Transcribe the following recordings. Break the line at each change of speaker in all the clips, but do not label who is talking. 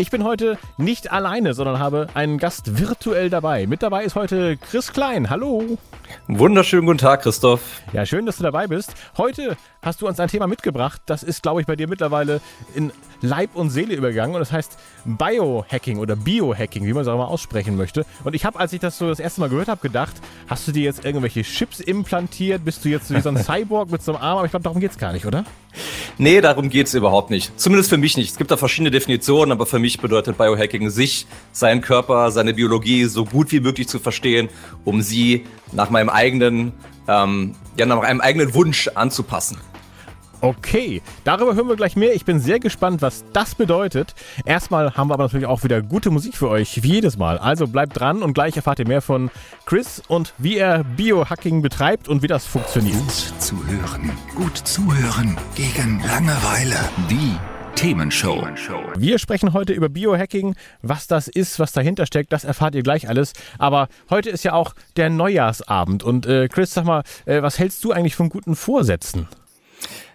Ich bin heute nicht alleine, sondern habe einen Gast virtuell dabei. Mit dabei ist heute Chris Klein. Hallo.
Wunderschönen guten Tag, Christoph.
Ja, schön, dass du dabei bist. Heute hast du uns ein Thema mitgebracht. Das ist, glaube ich, bei dir mittlerweile in Leib und Seele übergegangen. Und das heißt Biohacking oder Biohacking, wie man es auch mal aussprechen möchte. Und ich habe, als ich das so das erste Mal gehört habe, gedacht, hast du dir jetzt irgendwelche Chips implantiert? Bist du jetzt wie so ein Cyborg mit so einem Arm? Aber ich glaube, darum geht es gar nicht, oder?
Nee, darum geht's überhaupt nicht. Zumindest für mich nicht. Es gibt da verschiedene Definitionen, aber für mich bedeutet Biohacking, sich, seinen Körper, seine Biologie so gut wie möglich zu verstehen, um sie nach meinem eigenen, ähm, ja, nach meinem eigenen Wunsch anzupassen.
Okay, darüber hören wir gleich mehr. Ich bin sehr gespannt, was das bedeutet. Erstmal haben wir aber natürlich auch wieder gute Musik für euch, wie jedes Mal. Also bleibt dran und gleich erfahrt ihr mehr von Chris und wie er Biohacking betreibt und wie das funktioniert.
Gut zu hören. Gut zuhören. Gegen Langeweile. Die Themenshow.
Wir sprechen heute über Biohacking. Was das ist, was dahinter steckt, das erfahrt ihr gleich alles. Aber heute ist ja auch der Neujahrsabend. Und äh, Chris, sag mal, äh, was hältst du eigentlich von guten Vorsätzen?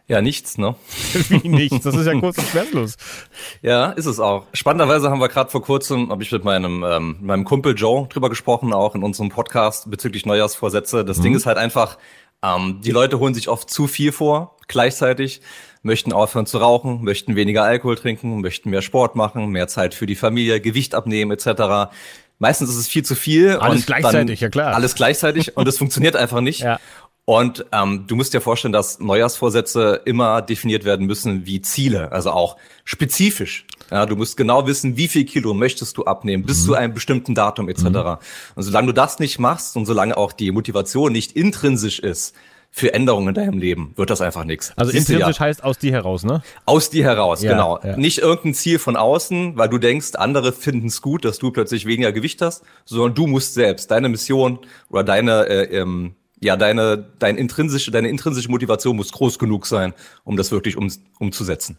Ja, nichts, ne?
Wie nichts? Das ist ja kurz und schmerzlos.
Ja, ist es auch. Spannenderweise haben wir gerade vor kurzem, habe ich mit meinem, ähm, meinem Kumpel Joe drüber gesprochen, auch in unserem Podcast bezüglich Neujahrsvorsätze. Das mhm. Ding ist halt einfach, ähm, die Leute holen sich oft zu viel vor, gleichzeitig, möchten aufhören zu rauchen, möchten weniger Alkohol trinken, möchten mehr Sport machen, mehr Zeit für die Familie, Gewicht abnehmen etc. Meistens ist es viel zu viel.
Alles gleichzeitig, ja klar.
Alles gleichzeitig und es funktioniert einfach nicht. Ja. Und ähm, du musst dir vorstellen, dass Neujahrsvorsätze immer definiert werden müssen wie Ziele, also auch spezifisch. Ja, du musst genau wissen, wie viel Kilo möchtest du abnehmen, bis mhm. zu einem bestimmten Datum etc. Mhm. Und solange du das nicht machst und solange auch die Motivation nicht intrinsisch ist, für Änderungen in deinem Leben wird das einfach nichts.
Also Siehst intrinsisch ja. heißt aus dir heraus, ne?
Aus dir heraus, ja, genau. Ja. Nicht irgendein Ziel von außen, weil du denkst, andere finden es gut, dass du plötzlich weniger Gewicht hast, sondern du musst selbst deine Mission oder deine äh, ähm, ja, deine, deine intrinsische, deine intrinsische Motivation muss groß genug sein, um das wirklich um, umzusetzen.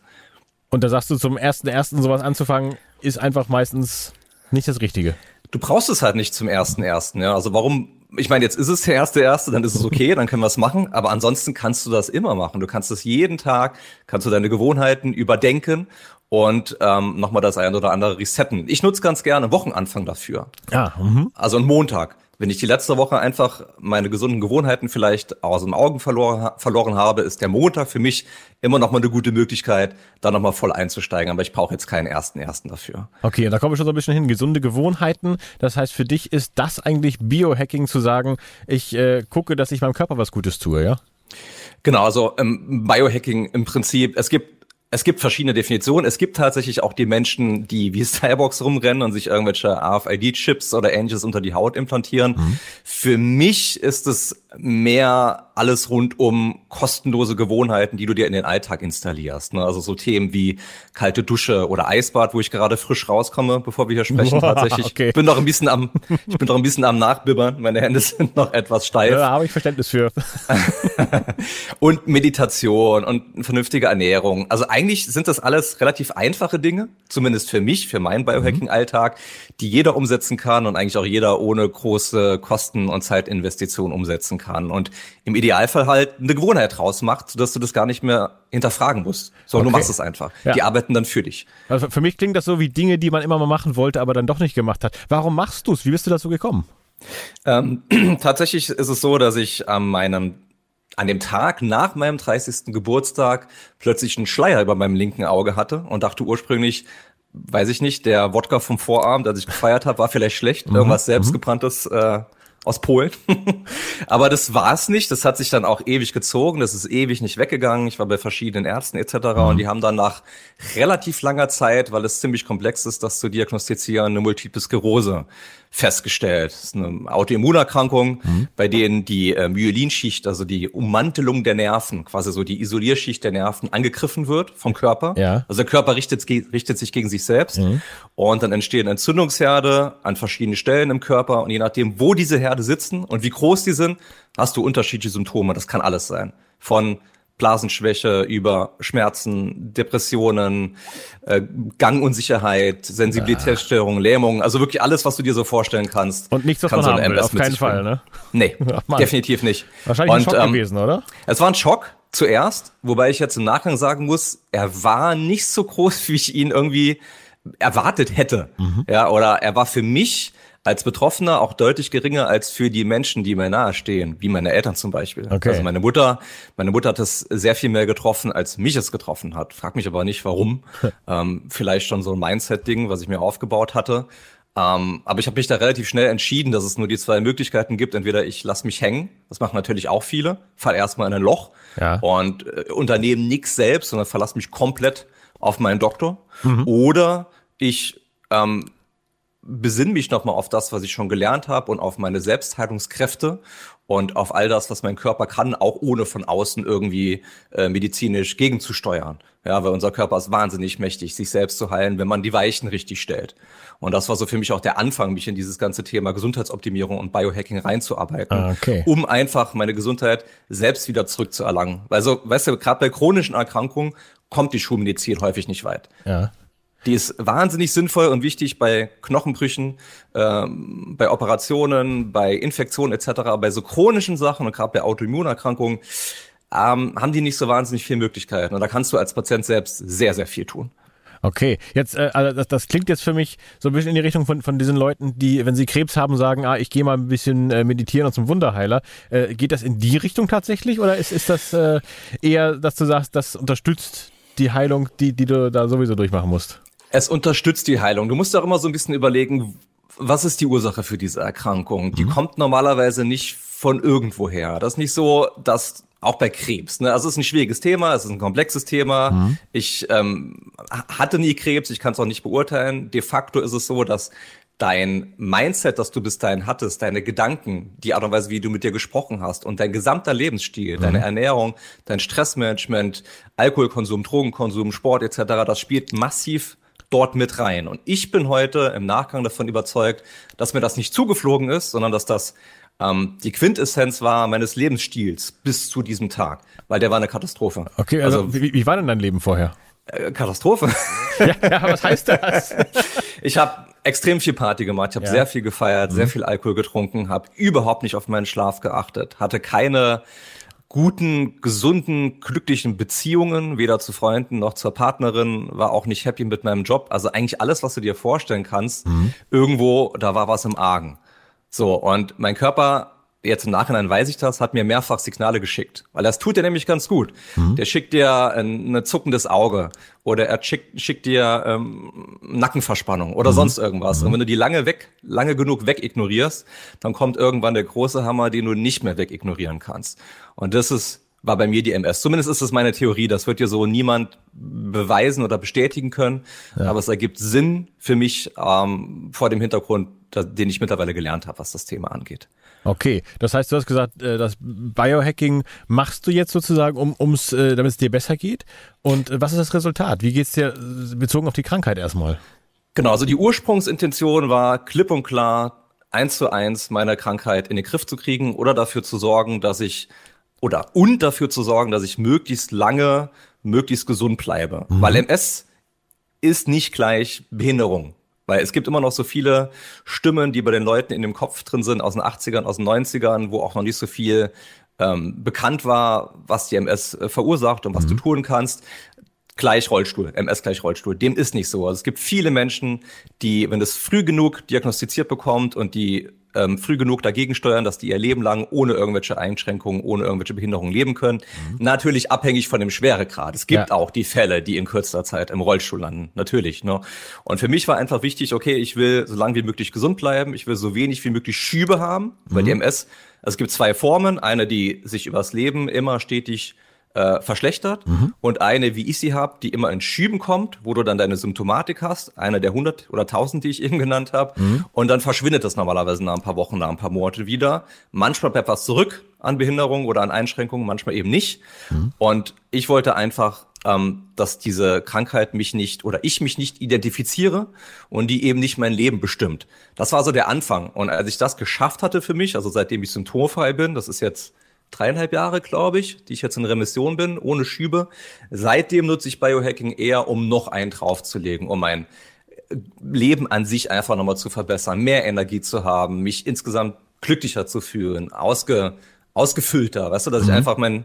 Und da sagst du, zum ersten ersten sowas anzufangen, ist einfach meistens nicht das Richtige.
Du brauchst es halt nicht zum ersten ersten, ja. Also warum? Ich meine, jetzt ist es der erste erste, dann ist es okay, dann können wir es machen. Aber ansonsten kannst du das immer machen. Du kannst es jeden Tag, kannst du deine Gewohnheiten überdenken und ähm, nochmal das ein oder andere resetten. Ich nutze ganz gerne Wochenanfang dafür.
Ja. Mhm.
Also einen Montag. Wenn ich die letzte Woche einfach meine gesunden Gewohnheiten vielleicht aus den Augen verloren, verloren habe, ist der Montag für mich immer noch mal eine gute Möglichkeit, da noch mal voll einzusteigen. Aber ich brauche jetzt keinen ersten ersten dafür.
Okay, da komme ich schon so ein bisschen hin. Gesunde Gewohnheiten. Das heißt, für dich ist das eigentlich Biohacking zu sagen, ich äh, gucke, dass ich meinem Körper was Gutes tue, ja?
Genau, also ähm, Biohacking im Prinzip, es gibt es gibt verschiedene Definitionen. Es gibt tatsächlich auch die Menschen, die wie Cyborgs rumrennen und sich irgendwelche RFID-Chips oder ähnliches unter die Haut implantieren. Mhm. Für mich ist es mehr alles rund um kostenlose Gewohnheiten, die du dir in den Alltag installierst. Ne? Also so Themen wie kalte Dusche oder Eisbad, wo ich gerade frisch rauskomme, bevor wir hier sprechen. Boah, tatsächlich. Okay. Ich bin noch ein bisschen am, ich bin noch ein bisschen am Nachbibbern. Meine Hände sind noch etwas steif.
Da habe ich Verständnis für.
und Meditation und vernünftige Ernährung. Also eigentlich sind das alles relativ einfache Dinge, zumindest für mich, für meinen Biohacking-Alltag, die jeder umsetzen kann und eigentlich auch jeder ohne große Kosten und Zeitinvestitionen umsetzen kann. Und im Idealfall halt eine Gewohnheit rausmacht, sodass du das gar nicht mehr hinterfragen musst, sondern okay. du machst es einfach. Ja. Die arbeiten dann für dich.
Also für mich klingt das so wie Dinge, die man immer mal machen wollte, aber dann doch nicht gemacht hat. Warum machst du es? Wie bist du dazu gekommen?
Ähm, tatsächlich ist es so, dass ich an meinem an dem Tag nach meinem 30. Geburtstag plötzlich einen Schleier über meinem linken Auge hatte und dachte ursprünglich, weiß ich nicht, der Wodka vom Vorabend, als ich gefeiert habe, war vielleicht schlecht, mhm. irgendwas mhm. selbstgebranntes äh, aus Polen. Aber das war's nicht. Das hat sich dann auch ewig gezogen. Das ist ewig nicht weggegangen. Ich war bei verschiedenen Ärzten etc. Mhm. Und die haben dann nach relativ langer Zeit, weil es ziemlich komplex ist, das zu diagnostizieren, eine Multiple Sklerose festgestellt. Das ist eine Autoimmunerkrankung, mhm. bei denen die äh, Myelinschicht, also die Ummantelung der Nerven, quasi so die Isolierschicht der Nerven, angegriffen wird vom Körper.
Ja.
Also der Körper richtet, richtet sich gegen sich selbst mhm. und dann entstehen Entzündungsherde an verschiedenen Stellen im Körper und je nachdem, wo diese Herde sitzen und wie groß die sind, hast du unterschiedliche Symptome. Das kann alles sein. Von Blasenschwäche, über Schmerzen, Depressionen, äh, Gangunsicherheit, Sensibilitätsstörungen, Lähmungen, also wirklich alles, was du dir so vorstellen kannst.
Und nichts, man so haben will, auf keinen Fall, ne?
Nee, definitiv nicht.
Wahrscheinlich Und, ein Schock ähm, gewesen, oder?
Es war ein Schock zuerst, wobei ich jetzt im Nachgang sagen muss, er war nicht so groß, wie ich ihn irgendwie erwartet hätte. Mhm. Ja, oder er war für mich als Betroffener auch deutlich geringer als für die Menschen, die mir nahestehen, wie meine Eltern zum Beispiel.
Okay.
Also meine Mutter, meine Mutter hat es sehr viel mehr getroffen, als mich es getroffen hat. Frag mich aber nicht, warum. ähm, vielleicht schon so ein Mindset-Ding, was ich mir aufgebaut hatte. Ähm, aber ich habe mich da relativ schnell entschieden, dass es nur die zwei Möglichkeiten gibt. Entweder ich lasse mich hängen, das machen natürlich auch viele, fall erstmal in ein Loch
ja.
und äh, unternehmen nichts selbst, sondern verlasse mich komplett auf meinen Doktor. Mhm. Oder ich ähm, besinne mich nochmal auf das, was ich schon gelernt habe und auf meine Selbstheilungskräfte und auf all das, was mein Körper kann, auch ohne von außen irgendwie äh, medizinisch gegenzusteuern. Ja, weil unser Körper ist wahnsinnig mächtig, sich selbst zu heilen, wenn man die Weichen richtig stellt. Und das war so für mich auch der Anfang, mich in dieses ganze Thema Gesundheitsoptimierung und Biohacking reinzuarbeiten,
ah, okay.
um einfach meine Gesundheit selbst wieder zurückzuerlangen. Also, weißt du, gerade bei chronischen Erkrankungen kommt die Schulmedizin häufig nicht weit.
Ja.
Die ist wahnsinnig sinnvoll und wichtig bei Knochenbrüchen, ähm, bei Operationen, bei Infektionen etc. Bei so chronischen Sachen und gerade bei Autoimmunerkrankungen ähm, haben die nicht so wahnsinnig viele Möglichkeiten. Und da kannst du als Patient selbst sehr, sehr viel tun.
Okay, jetzt äh, also das, das klingt jetzt für mich so ein bisschen in die Richtung von, von diesen Leuten, die, wenn sie Krebs haben, sagen, ah, ich gehe mal ein bisschen äh, meditieren und zum Wunderheiler. Äh, geht das in die Richtung tatsächlich oder ist, ist das äh, eher, dass du sagst, das unterstützt die Heilung, die, die du da sowieso durchmachen musst?
Es unterstützt die Heilung. Du musst auch immer so ein bisschen überlegen, was ist die Ursache für diese Erkrankung? Die mhm. kommt normalerweise nicht von irgendwoher. Das ist nicht so, dass auch bei Krebs. Ne? Also es ist ein schwieriges Thema, es ist ein komplexes Thema. Mhm. Ich ähm, hatte nie Krebs, ich kann es auch nicht beurteilen. De facto ist es so, dass dein Mindset, das du bis dahin hattest, deine Gedanken, die Art und Weise, wie du mit dir gesprochen hast und dein gesamter Lebensstil, mhm. deine Ernährung, dein Stressmanagement, Alkoholkonsum, Drogenkonsum, Sport etc., das spielt massiv dort mit rein. Und ich bin heute im Nachgang davon überzeugt, dass mir das nicht zugeflogen ist, sondern dass das ähm, die Quintessenz war meines Lebensstils bis zu diesem Tag, weil der war eine Katastrophe.
Okay, also, also wie, wie war denn dein Leben vorher?
Äh, Katastrophe.
Ja, ja, was heißt das?
ich habe extrem viel Party gemacht, ich habe ja. sehr viel gefeiert, mhm. sehr viel Alkohol getrunken, habe überhaupt nicht auf meinen Schlaf geachtet, hatte keine guten, gesunden, glücklichen Beziehungen, weder zu Freunden noch zur Partnerin, war auch nicht happy mit meinem Job. Also eigentlich alles, was du dir vorstellen kannst, mhm. irgendwo, da war was im Argen. So, und mein Körper jetzt im Nachhinein weiß ich das, hat mir mehrfach Signale geschickt. Weil das tut er nämlich ganz gut. Mhm. Der schickt dir ein, ein zuckendes Auge oder er schickt, schickt dir ähm, Nackenverspannung oder mhm. sonst irgendwas. Mhm. Und wenn du die lange weg, lange genug wegignorierst, dann kommt irgendwann der große Hammer, den du nicht mehr wegignorieren kannst. Und das ist war bei mir die MS. Zumindest ist es meine Theorie. Das wird dir so niemand beweisen oder bestätigen können. Ja. Aber es ergibt Sinn für mich ähm, vor dem Hintergrund, den ich mittlerweile gelernt habe, was das Thema angeht.
Okay, das heißt, du hast gesagt, äh, das Biohacking machst du jetzt sozusagen, um ums, äh, damit es dir besser geht. Und äh, was ist das Resultat? Wie geht es dir bezogen auf die Krankheit erstmal?
Genau, also die Ursprungsintention war klipp und klar, eins zu eins meine Krankheit in den Griff zu kriegen oder dafür zu sorgen, dass ich oder und dafür zu sorgen, dass ich möglichst lange, möglichst gesund bleibe. Mhm. Weil MS ist nicht gleich Behinderung. Weil es gibt immer noch so viele Stimmen, die bei den Leuten in dem Kopf drin sind, aus den 80ern, aus den 90ern, wo auch noch nicht so viel ähm, bekannt war, was die MS äh, verursacht und was mhm. du tun kannst. Gleich Rollstuhl, MS gleich Rollstuhl. Dem ist nicht so. Also es gibt viele Menschen, die, wenn das früh genug diagnostiziert bekommt und die ähm, früh genug dagegen steuern, dass die ihr Leben lang ohne irgendwelche Einschränkungen, ohne irgendwelche Behinderungen leben können. Mhm. Natürlich abhängig von dem Schweregrad. Es gibt ja. auch die Fälle, die in kürzester Zeit im Rollstuhl landen. Natürlich. Ne? Und für mich war einfach wichtig, okay, ich will so lange wie möglich gesund bleiben. Ich will so wenig wie möglich Schübe haben, mhm. weil die MS, also es gibt zwei Formen. Eine, die sich übers Leben immer stetig äh, verschlechtert mhm. und eine, wie ich sie habe, die immer in Schüben kommt, wo du dann deine Symptomatik hast, eine der 100 oder 1000, die ich eben genannt habe, mhm. und dann verschwindet das normalerweise nach ein paar Wochen, nach ein paar Monate wieder. Manchmal bleibt was zurück an Behinderung oder an Einschränkungen, manchmal eben nicht. Mhm. Und ich wollte einfach ähm, dass diese Krankheit mich nicht oder ich mich nicht identifiziere und die eben nicht mein Leben bestimmt. Das war so der Anfang. Und als ich das geschafft hatte für mich, also seitdem ich symptomfrei bin, das ist jetzt dreieinhalb Jahre, glaube ich, die ich jetzt in Remission bin, ohne Schübe. Seitdem nutze ich Biohacking eher, um noch einen draufzulegen, um mein Leben an sich einfach nochmal zu verbessern, mehr Energie zu haben, mich insgesamt glücklicher zu fühlen, ausge, ausgefüllter, weißt du, dass mhm. ich einfach mein,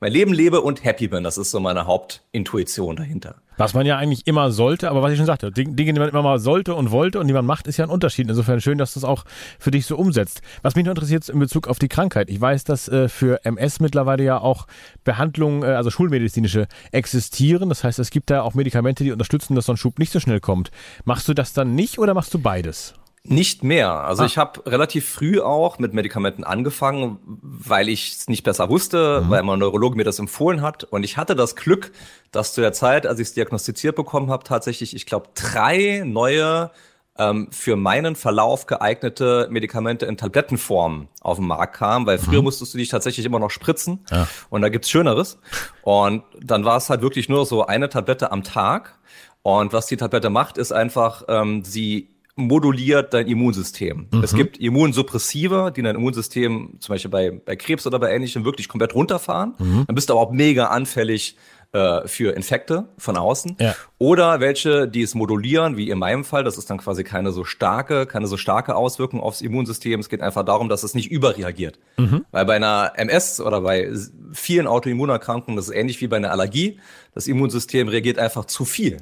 mein Leben lebe und happy bin. Das ist so meine Hauptintuition dahinter.
Was man ja eigentlich immer sollte, aber was ich schon sagte, Dinge, die man immer mal sollte und wollte und die man macht, ist ja ein Unterschied. Insofern schön, dass du es auch für dich so umsetzt. Was mich nur interessiert in Bezug auf die Krankheit. Ich weiß, dass äh, für MS mittlerweile ja auch Behandlungen, äh, also schulmedizinische, existieren. Das heißt, es gibt da auch Medikamente, die unterstützen, dass so ein Schub nicht so schnell kommt. Machst du das dann nicht oder machst du beides?
Nicht mehr. Also ah. ich habe relativ früh auch mit Medikamenten angefangen, weil ich es nicht besser wusste, mhm. weil mein Neurologe mir das empfohlen hat. Und ich hatte das Glück, dass zu der Zeit, als ich es diagnostiziert bekommen habe, tatsächlich, ich glaube, drei neue ähm, für meinen Verlauf geeignete Medikamente in Tablettenform auf den Markt kamen, weil früher mhm. musstest du dich tatsächlich immer noch spritzen ja. und da gibt's Schöneres. Und dann war es halt wirklich nur so eine Tablette am Tag. Und was die Tablette macht, ist einfach, ähm, sie moduliert dein Immunsystem. Mhm. Es gibt Immunsuppressive, die dein Immunsystem zum Beispiel bei, bei Krebs oder bei Ähnlichem wirklich komplett runterfahren. Mhm. Dann bist du aber auch mega anfällig äh, für Infekte von außen. Ja. Oder welche, die es modulieren, wie in meinem Fall. Das ist dann quasi keine so starke, keine so starke Auswirkung aufs Immunsystem. Es geht einfach darum, dass es nicht überreagiert. Mhm. Weil bei einer MS oder bei vielen Autoimmunerkrankungen, das ist ähnlich wie bei einer Allergie. Das Immunsystem reagiert einfach zu viel.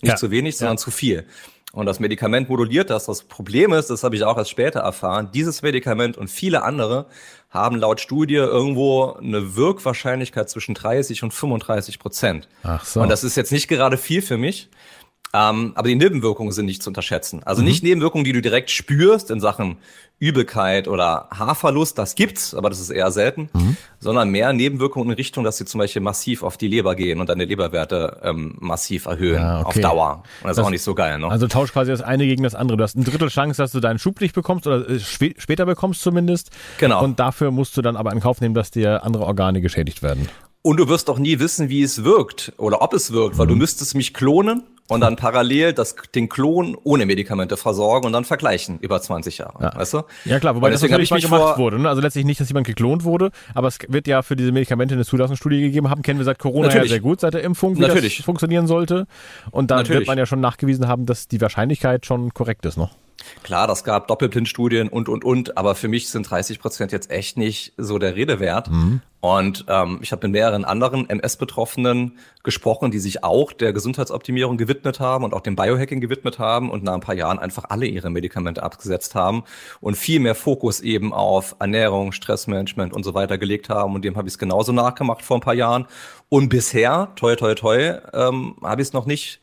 Nicht ja. zu wenig, sondern ja. zu viel. Und das Medikament moduliert das. Das Problem ist, das habe ich auch erst später erfahren, dieses Medikament und viele andere haben laut Studie irgendwo eine Wirkwahrscheinlichkeit zwischen 30 und 35 Prozent. Ach so. Und das ist jetzt nicht gerade viel für mich. Ähm, aber die Nebenwirkungen sind nicht zu unterschätzen. Also mhm. nicht Nebenwirkungen, die du direkt spürst in Sachen Übelkeit oder Haarverlust, das gibt's, aber das ist eher selten, mhm. sondern mehr Nebenwirkungen in Richtung, dass sie zum Beispiel massiv auf die Leber gehen und deine Leberwerte ähm, massiv erhöhen ja, okay. auf Dauer. Und das, das, ist auch nicht so geil. Ne?
Also tausch quasi das eine gegen das andere. Du hast ein Drittel Chance, dass du deinen Schub nicht bekommst oder äh, später bekommst zumindest. Genau. Und dafür musst du dann aber in Kauf nehmen, dass dir andere Organe geschädigt werden.
Und du wirst doch nie wissen, wie es wirkt oder ob es wirkt, weil du mhm. müsstest mich klonen und dann parallel das, den Klon ohne Medikamente versorgen und dann vergleichen über 20 Jahre.
Ja.
Weißt du?
Ja klar, wobei das natürlich mal gemacht wurde. Ne? Also letztlich nicht, dass jemand geklont wurde, aber es wird ja für diese Medikamente eine Zulassungsstudie gegeben haben, kennen wir seit Corona natürlich. ja sehr gut, seit der Impfung, wie natürlich. das funktionieren sollte. Und dann natürlich. wird man ja schon nachgewiesen haben, dass die Wahrscheinlichkeit schon korrekt ist noch.
Klar, das gab Doppelblindstudien und, und, und, aber für mich sind 30 Prozent jetzt echt nicht so der Rede wert. Mhm. Und ähm, ich habe mit mehreren anderen MS-Betroffenen gesprochen, die sich auch der Gesundheitsoptimierung gewidmet haben und auch dem Biohacking gewidmet haben und nach ein paar Jahren einfach alle ihre Medikamente abgesetzt haben und viel mehr Fokus eben auf Ernährung, Stressmanagement und so weiter gelegt haben. Und dem habe ich es genauso nachgemacht vor ein paar Jahren. Und bisher, toi, toi, toi, ähm, habe ich es noch nicht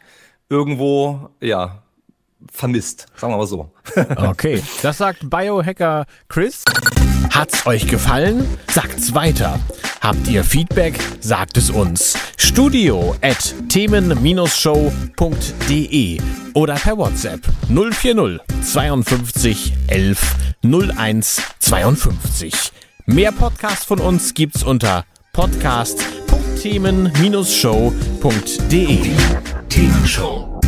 irgendwo, ja, vermisst, sagen wir mal so.
okay, das sagt Biohacker Chris. Hat's euch gefallen? Sagt's weiter. Habt ihr Feedback? Sagt es uns. Studio at themen-show.de oder per WhatsApp 040 52 11 01 52. Mehr Podcasts von uns gibt's unter podcast.themen-show.de. Themenshow.